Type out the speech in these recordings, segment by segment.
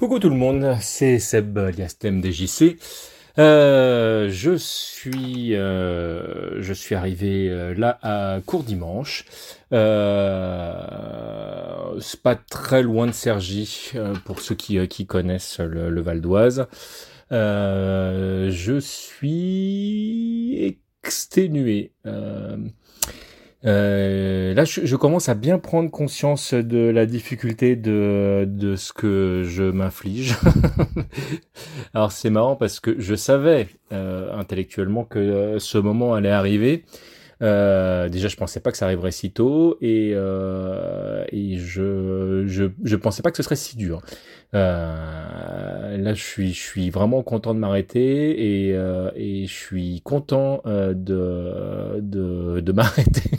Coucou tout le monde, c'est Seb alias DJC. Euh, je suis, euh, je suis arrivé euh, là à court dimanche. Euh, c'est pas très loin de Sergi euh, pour ceux qui, qui connaissent le, le Val d'Oise. je suis exténué. Euh, là, je, commence à bien prendre conscience de la difficulté de, de ce que je m'inflige. Alors c'est marrant parce que je savais euh, intellectuellement que euh, ce moment allait arriver. Euh, déjà, je pensais pas que ça arriverait si tôt et, euh, et je, je je pensais pas que ce serait si dur. Euh, là, je suis je suis vraiment content de m'arrêter et euh, et je suis content euh, de de de m'arrêter.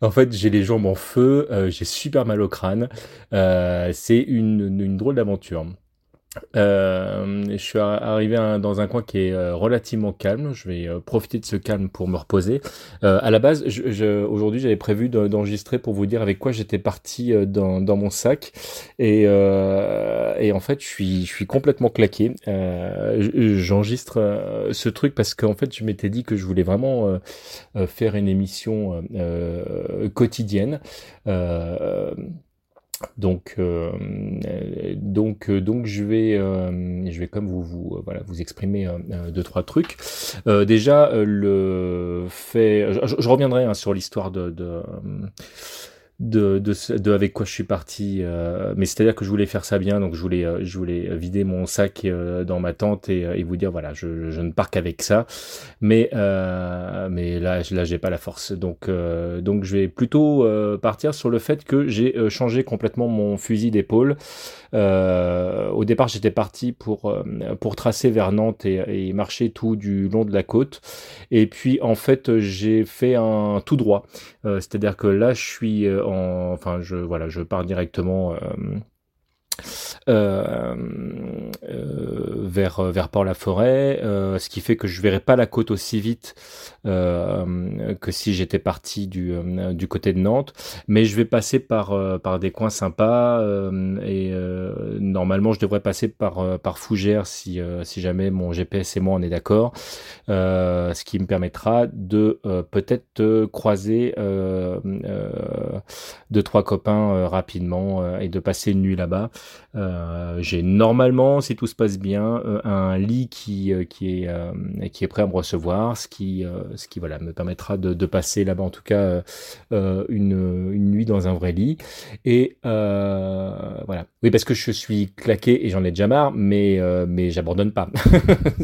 en fait, j'ai les jambes en feu, euh, j'ai super mal au crâne. c'est une une drôle d'aventure. Euh, je suis arrivé dans un coin qui est euh, relativement calme. Je vais euh, profiter de ce calme pour me reposer. Euh, à la base, je, je, aujourd'hui, j'avais prévu d'enregistrer pour vous dire avec quoi j'étais parti dans, dans, mon sac. Et, et, en fait, je suis, je suis complètement claqué. J'enregistre ce truc parce qu'en fait, je m'étais dit que je voulais vraiment faire une émission quotidienne. Donc, euh, donc, euh, donc, je vais, euh, je vais comme vous, vous, euh, voilà, vous exprimer euh, deux trois trucs. déjà, le fait, je, je reviendrai hein, sur l'histoire de, de de, de, de, avec quoi je suis parti. Euh, mais c'est-à-dire que je voulais faire ça bien, donc je voulais, euh, je voulais vider mon sac euh, dans ma tente et, et, vous dire voilà, je, je ne pars qu'avec ça. Mais euh, mais là, là, j'ai pas la force. Donc donc je vais plutôt partir sur le fait que j'ai changé complètement mon fusil d'épaule. au départ, j'étais parti pour pour tracer vers Nantes et, et marcher tout du long de la côte. Et puis en fait, j'ai fait un tout droit. c'est-à-dire que là, je suis en, enfin, je, voilà, je pars directement. Euh, euh, vers vers Port-la-Forêt, euh, ce qui fait que je verrai pas la côte aussi vite que si j'étais parti du du côté de Nantes, mais je vais passer par par des coins sympas et normalement je devrais passer par par Fougères si si jamais mon GPS et moi on est d'accord, ce qui me permettra de peut-être croiser deux trois copains rapidement et de passer une nuit là-bas. J'ai normalement, si tout se passe bien, euh, un lit qui euh, qui est qui est prêt à me recevoir, ce qui ce qui voilà me permettra de, de passer là-bas en tout cas une une nuit dans un vrai lit. Et voilà. Oui, parce que je suis claqué et j'en ai déjà marre, mais mais j'abandonne pas.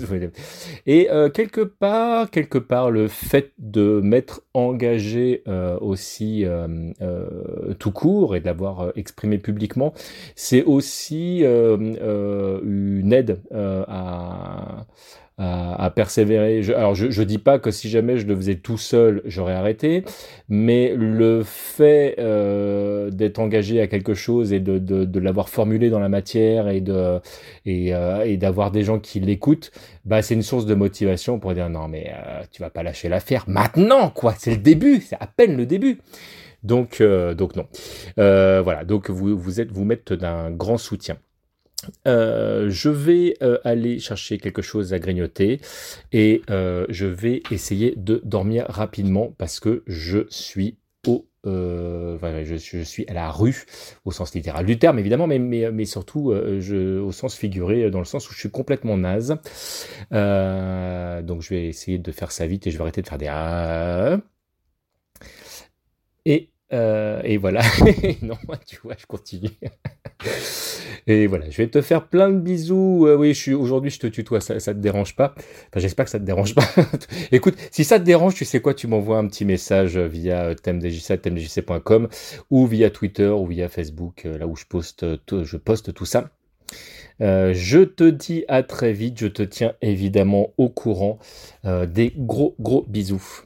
et quelque part, quelque part, le fait de m'être engagé aussi tout court et d'avoir exprimé publiquement, c'est aussi euh, euh, une aide euh, à, à, persévérer. Alors, je, je dis pas que si jamais je le faisais tout seul, j'aurais arrêté, mais le fait d'être engagé à quelque chose et de, de, l'avoir formulé dans la matière et de et d'avoir des gens qui l'écoutent, bah c'est une source de motivation pour dire non mais euh, tu vas pas lâcher l'affaire maintenant quoi, c'est le début, c'est à peine le début. Donc, euh, donc non. Euh, voilà, donc vous, vous êtes, vous mettez d'un grand soutien. Euh, je vais aller chercher quelque chose à grignoter et je vais essayer de dormir rapidement parce que je suis au je, suis à la rue au sens littéral du terme évidemment, mais, surtout au sens figuré, dans le sens où je suis complètement naze. donc je vais essayer de faire ça vite et je vais arrêter de faire des ah. et euh, et voilà. non, tu vois, je continue. et voilà, je vais te faire plein de bisous. Euh, oui, je suis aujourd'hui, je te tutoie, ça, ça te dérange pas? Enfin, j'espère que ça te dérange pas. Écoute, si ça te dérange, tu sais quoi, tu m'envoies un petit message via thèmedjc, thèmedjc.com ou via Twitter ou via Facebook, euh, là où je poste, je poste tout ça. Je te dis à très vite, je te tiens évidemment au courant. Des gros gros bisous.